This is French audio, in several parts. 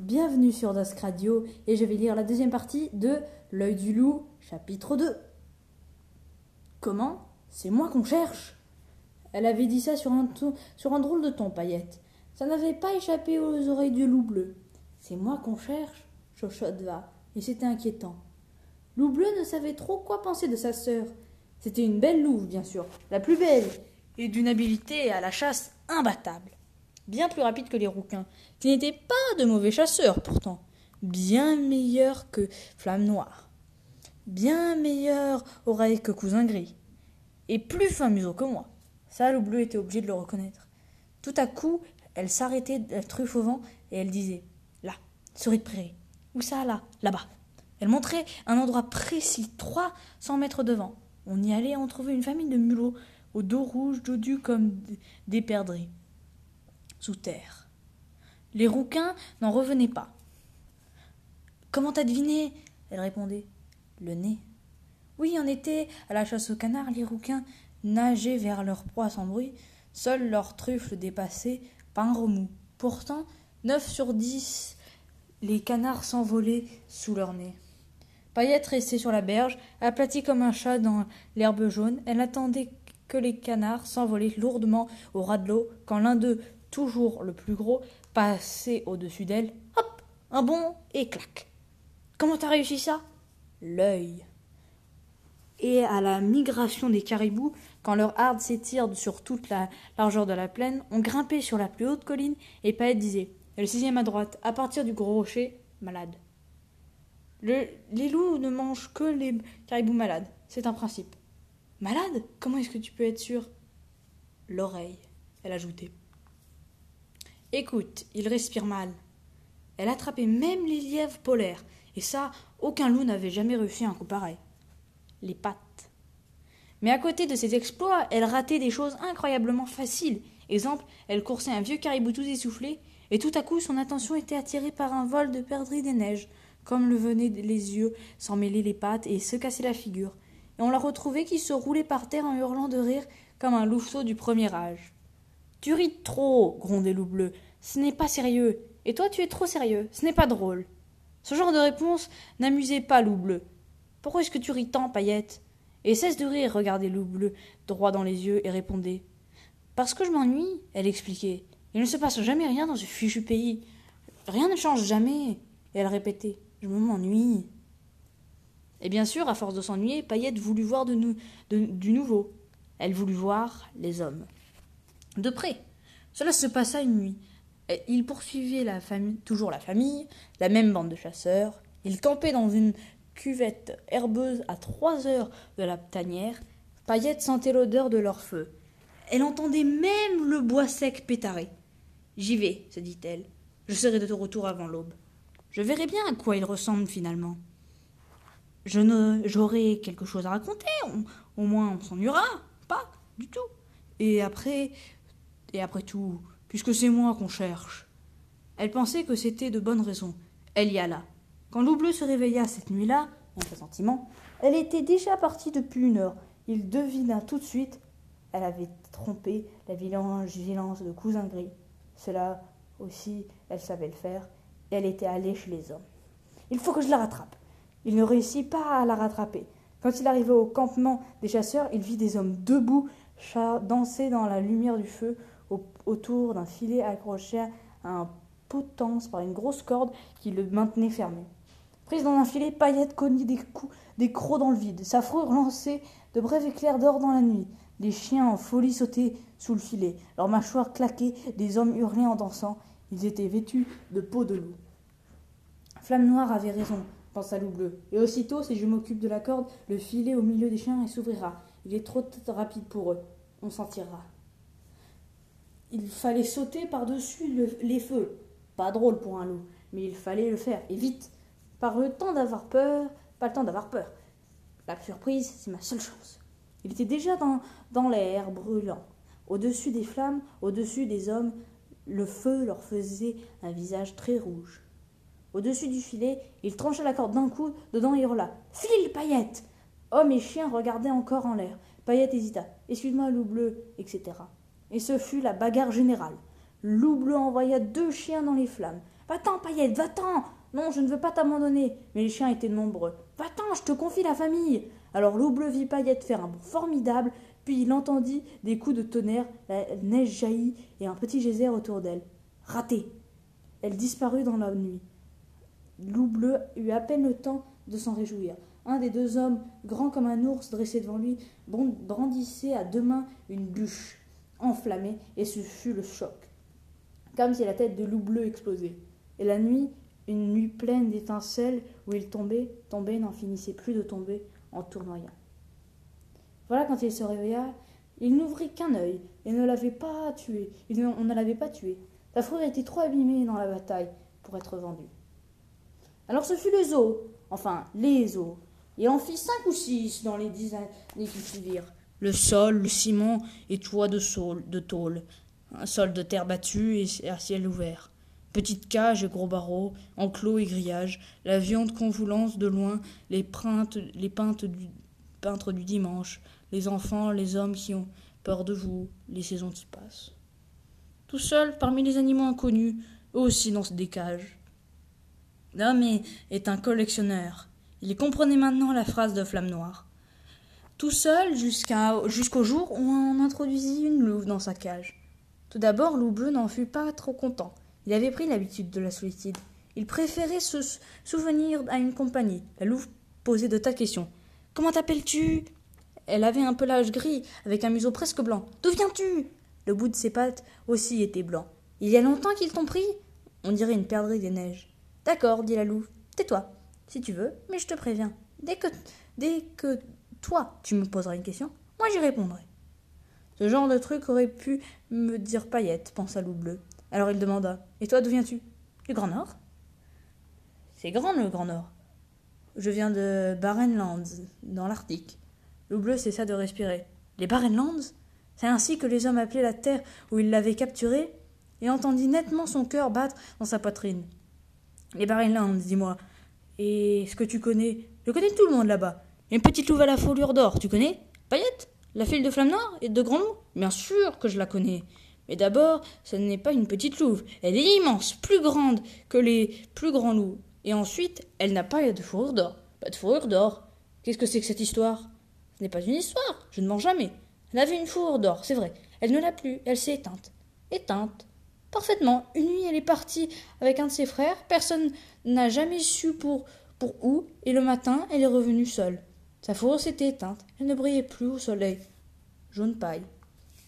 Bienvenue sur Dusk Radio et je vais lire la deuxième partie de L'œil du loup, chapitre 2. Comment? C'est moi qu'on cherche Elle avait dit ça sur un, sur un drôle de ton, Paillette. Ça n'avait pas échappé aux oreilles du loup bleu. C'est moi qu'on cherche va, et c'était inquiétant. Loup bleu ne savait trop quoi penser de sa sœur. C'était une belle louve, bien sûr, la plus belle, et d'une habileté à la chasse imbattable. Bien plus rapide que les rouquins, qui n'étaient pas de mauvais chasseurs pourtant, bien meilleurs que Flamme Noire, bien meilleurs oreilles que Cousin Gris, et plus fin museau que moi. Ça, loup bleu était obligé de le reconnaître. Tout à coup, elle s'arrêtait de truffe au vent et elle disait Là, souris de prairie. Où ça, là? Là-bas. Elle montrait un endroit précis, trois cents mètres devant. On y allait, on trouvait une famille de mulots, au dos rouge, dodus comme des perdrix, sous terre. Les rouquins n'en revenaient pas. Comment t'as deviné? Elle répondait. Le nez. Oui, en été, à la chasse au canard, les rouquins nageaient vers leur proie sans bruit. Seul leur truffe dépassait, pas un remous. Pourtant, neuf sur dix, les canards s'envolaient sous leur nez. Paillette restait sur la berge, aplatie comme un chat dans l'herbe jaune. Elle attendait que les canards s'envolaient lourdement au ras de l'eau, quand l'un d'eux, toujours le plus gros, passait au-dessus d'elle. Hop Un bond et clac Comment t'as réussi ça? L'œil. Et à la migration des caribous, quand leur harde s'étire sur toute la largeur de la plaine, on grimpait sur la plus haute colline et Paillette disait Le sixième à droite, à partir du gros rocher, malade les loups ne mangent que les caribous malades. C'est un principe. Malade? Comment est-ce que tu peux être sûr? L'oreille, elle ajoutait. Écoute, il respire mal. Elle attrapait même les lièvres polaires, et ça, aucun loup n'avait jamais réussi un coup pareil. Les pattes. Mais à côté de ses exploits, elle ratait des choses incroyablement faciles. Exemple, elle coursait un vieux caribou tout essoufflé, et tout à coup son attention était attirée par un vol de perdrix des neiges, comme le venaient les yeux, s'en mêler les pattes et se casser la figure. Et on la retrouvait qui se roulait par terre en hurlant de rire comme un louveteau du premier âge. Tu ris trop, grondait Loup Bleu. Ce n'est pas sérieux. Et toi, tu es trop sérieux. Ce n'est pas drôle. Ce genre de réponse n'amusait pas Loup Bleu. Pourquoi est-ce que tu ris tant, Paillette? Et cesse de rire, regardait Loup Bleu droit dans les yeux et répondait. Parce que je m'ennuie, elle expliquait. Il ne se passe jamais rien dans ce fichu pays. Rien ne change jamais. Et elle répétait. Je m'ennuie. Et bien sûr, à force de s'ennuyer, Paillette voulut voir de du nouveau. Elle voulut voir les hommes. De près. Cela se passa une nuit. Il poursuivait la famille, toujours la famille, la même bande de chasseurs. Ils campaient dans une cuvette herbeuse à trois heures de la tanière. Paillette sentait l'odeur de leur feu. Elle entendait même le bois sec pétarer. J'y vais, se dit-elle. Je serai de retour avant l'aube. Je verrai bien à quoi il ressemble finalement. Je ne, j'aurai quelque chose à raconter. au moins, on s'ennuiera. Pas du tout. Et après, et après tout, puisque c'est moi qu'on cherche. Elle pensait que c'était de bonnes raisons. Elle y alla. Quand Loup Bleu se réveilla cette nuit-là, en pressentiment, elle était déjà partie depuis une heure. Il devina tout de suite. Elle avait trompé la vigilance de Cousin Gris. Cela aussi, elle savait le faire elle était allée chez les hommes. Il faut que je la rattrape. Il ne réussit pas à la rattraper. Quand il arriva au campement des chasseurs, il vit des hommes debout, danser dans la lumière du feu autour d'un filet accroché à un potence par une grosse corde qui le maintenait fermé. Prise dans un filet, Paillette cognait des coups, des crocs dans le vide. Sa fourrure lançait de brefs éclairs d'or dans la nuit. Les chiens en folie sautaient sous le filet. Leurs mâchoires claquaient, des hommes hurlaient en dansant. Ils étaient vêtus de peau de loup. Flamme Noire avait raison, pensa Loup Bleu. Et aussitôt, si je m'occupe de la corde, le filet au milieu des chiens s'ouvrira. Il est trop rapide pour eux. On s'en tirera. Il fallait sauter par-dessus les feux. Pas drôle pour un loup, mais il fallait le faire, et vite. Par le temps d'avoir peur, pas le temps d'avoir peur. La surprise, c'est ma seule chance. Il était déjà dans, l'air brûlant. Au-dessus des flammes, au-dessus des hommes, le feu leur faisait un visage très rouge. Au-dessus du filet, il trancha la corde d'un coup, dedans et hurla. File, paillette Homme et chien regardaient encore en l'air. Paillette hésita. Excuse-moi, loup bleu, etc. Et ce fut la bagarre générale. Loup bleu envoya deux chiens dans les flammes. Va-t'en, Paillette, va-t'en Non, je ne veux pas t'abandonner. Mais les chiens étaient nombreux. Va-t'en, je te confie la famille Alors loup bleu vit Paillette faire un bond formidable, puis il entendit des coups de tonnerre, la neige jaillit et un petit geyser autour d'elle. Raté Elle disparut dans la nuit. Loup bleu eut à peine le temps de s'en réjouir. Un des deux hommes, grand comme un ours dressé devant lui, brandissait à deux mains une bûche enflammée, et ce fut le choc, comme si la tête de loup bleu explosait. Et la nuit, une nuit pleine d'étincelles, où il tombait, tombait, n'en finissait plus de tomber en tournoyant. Voilà quand il se réveilla, il n'ouvrit qu'un œil et ne l'avait pas tué. on ne l'avait pas tué. Sa fourrure était trop abîmée dans la bataille pour être vendue. Alors ce fut le zoo, enfin les os. Il en fit cinq ou six dans les dix années qui suivirent. Le sol, le ciment et toit de, de tôle, un sol de terre battue et un ciel ouvert. Petite cage et gros barreaux, enclos et grillages, la viande qu'on vous lance de loin, les, printes, les du, peintres du dimanche, les enfants, les hommes qui ont peur de vous, les saisons qui passent. Tout seul, parmi les animaux inconnus, eux aussi dans des cages. L'homme est un collectionneur. Il comprenait maintenant la phrase de Flamme Noire. Tout seul jusqu'au jour où on introduisit une louve dans sa cage. Tout d'abord, Loup Bleu n'en fut pas trop content. Il avait pris l'habitude de la solitude. Il préférait se souvenir à une compagnie. La louve posait de tas de questions. Comment t'appelles-tu? Elle avait un pelage gris, avec un museau presque blanc. D'où viens-tu? Le bout de ses pattes aussi était blanc. Il y a longtemps qu'ils t'ont pris? On dirait une perdrix des neiges. D'accord, dit la louve. Tais-toi, si tu veux, mais je te préviens. Dès que, dès que toi, tu me poseras une question, moi j'y répondrai. Ce genre de truc aurait pu me dire paillette, pensa Loup Bleu. Alors il demanda Et toi, d'où viens-tu? Du Grand Nord? C'est grand le Grand Nord. Je viens de Barrenlands, dans l'Arctique. Loup Bleu cessa de respirer. Les Barrenlands C'est ainsi que les hommes appelaient la terre où ils l'avaient capturé et entendit nettement son cœur battre dans sa poitrine. Les Barrenlands, dis-moi. Et ce que tu connais? Je connais tout le monde là-bas. Une petite louve à la fourrure d'or, tu connais Paillette La file de flamme noire et de grand loup Bien sûr que je la connais. Mais d'abord, ce n'est pas une petite louve. Elle est immense, plus grande que les plus grands loups. Et ensuite, elle n'a pas de fourrure d'or. Pas de fourrure d'or. Qu'est-ce que c'est que cette histoire? Ce n'est pas une histoire. Je ne mens jamais. Elle avait une fourrure d'or, c'est vrai. Elle ne l'a plus. Elle s'est éteinte. Éteinte. Parfaitement. Une nuit, elle est partie avec un de ses frères. Personne n'a jamais su pour, pour où. Et le matin, elle est revenue seule. Sa fourrure s'était éteinte. Elle ne brillait plus au soleil. Jaune paille.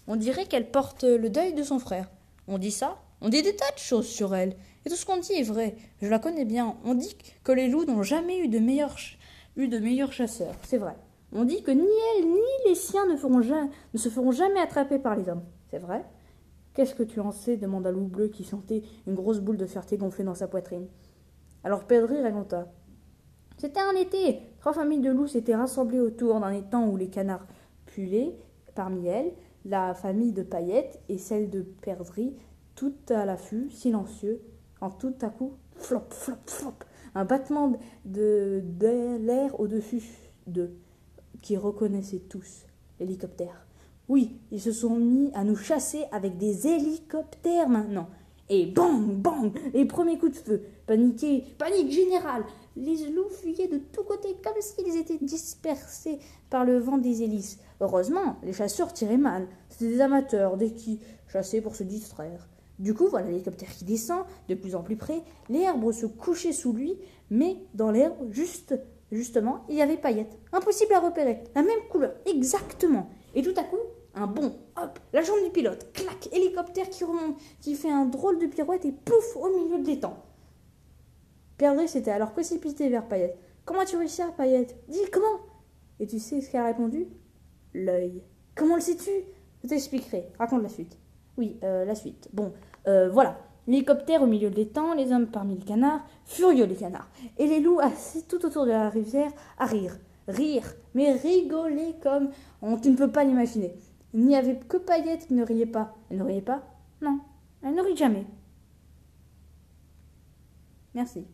On dirait qu'elle porte le deuil de son frère. On dit ça. On dit des tas de choses sur elle. Et tout ce qu'on dit est vrai. Je la connais bien. On dit que les loups n'ont jamais eu de meilleurs, chasseurs. C'est vrai. On dit que ni elle ni les siens ne, se feront jamais attraper par les hommes. C'est vrai. Qu'est-ce que tu en sais demanda Loup Bleu qui sentait une grosse boule de fierté gonfler dans sa poitrine. Alors Pedri raconta. C'était un été. Trois familles de loups s'étaient rassemblées autour d'un étang où les canards pullaient. Parmi elles, la famille de Paillettes et celle de Perdrix, tout à l'affût, silencieux, en tout à coup, flop, flop, flop, un battement de, l'air au-dessus d'eux, qui reconnaissaient tous l'hélicoptère. Oui, ils se sont mis à nous chasser avec des hélicoptères maintenant. Et bang, bang, les premiers coups de feu. Paniqué, panique générale. Les loups fuyaient de tous côtés comme s'ils étaient dispersés par le vent des hélices. Heureusement, les chasseurs tiraient mal. C'était des amateurs, des qui chassaient pour se distraire. Du coup, voilà l'hélicoptère qui descend, de plus en plus près. L'herbe se couchait sous lui, mais dans l'herbe, juste, justement, il y avait paillettes. Impossible à repérer. La même couleur, exactement. Et tout à coup, un bond, hop, la jambe du pilote, clac, hélicoptère qui remonte, qui fait un drôle de pirouette et pouf, au milieu de l'étang. Perdrix s'était alors précipité vers Paillette. Comment tu réussis à Paillette Dis, comment? Et tu sais ce qu'elle a répondu? L'œil. Comment le sais-tu? Je t'expliquerai. Raconte la suite. Oui, euh, la suite. Bon, euh, voilà. L'hélicoptère au milieu de l'étang, les hommes parmi les canards, furieux les canards, et les loups assis tout autour de la rivière à rire. Rire, mais rigoler comme on, tu ne peux pas l'imaginer. Il n'y avait que Paillette qui ne riait pas. Elle ne riait pas? Non, elle ne rit jamais. Merci.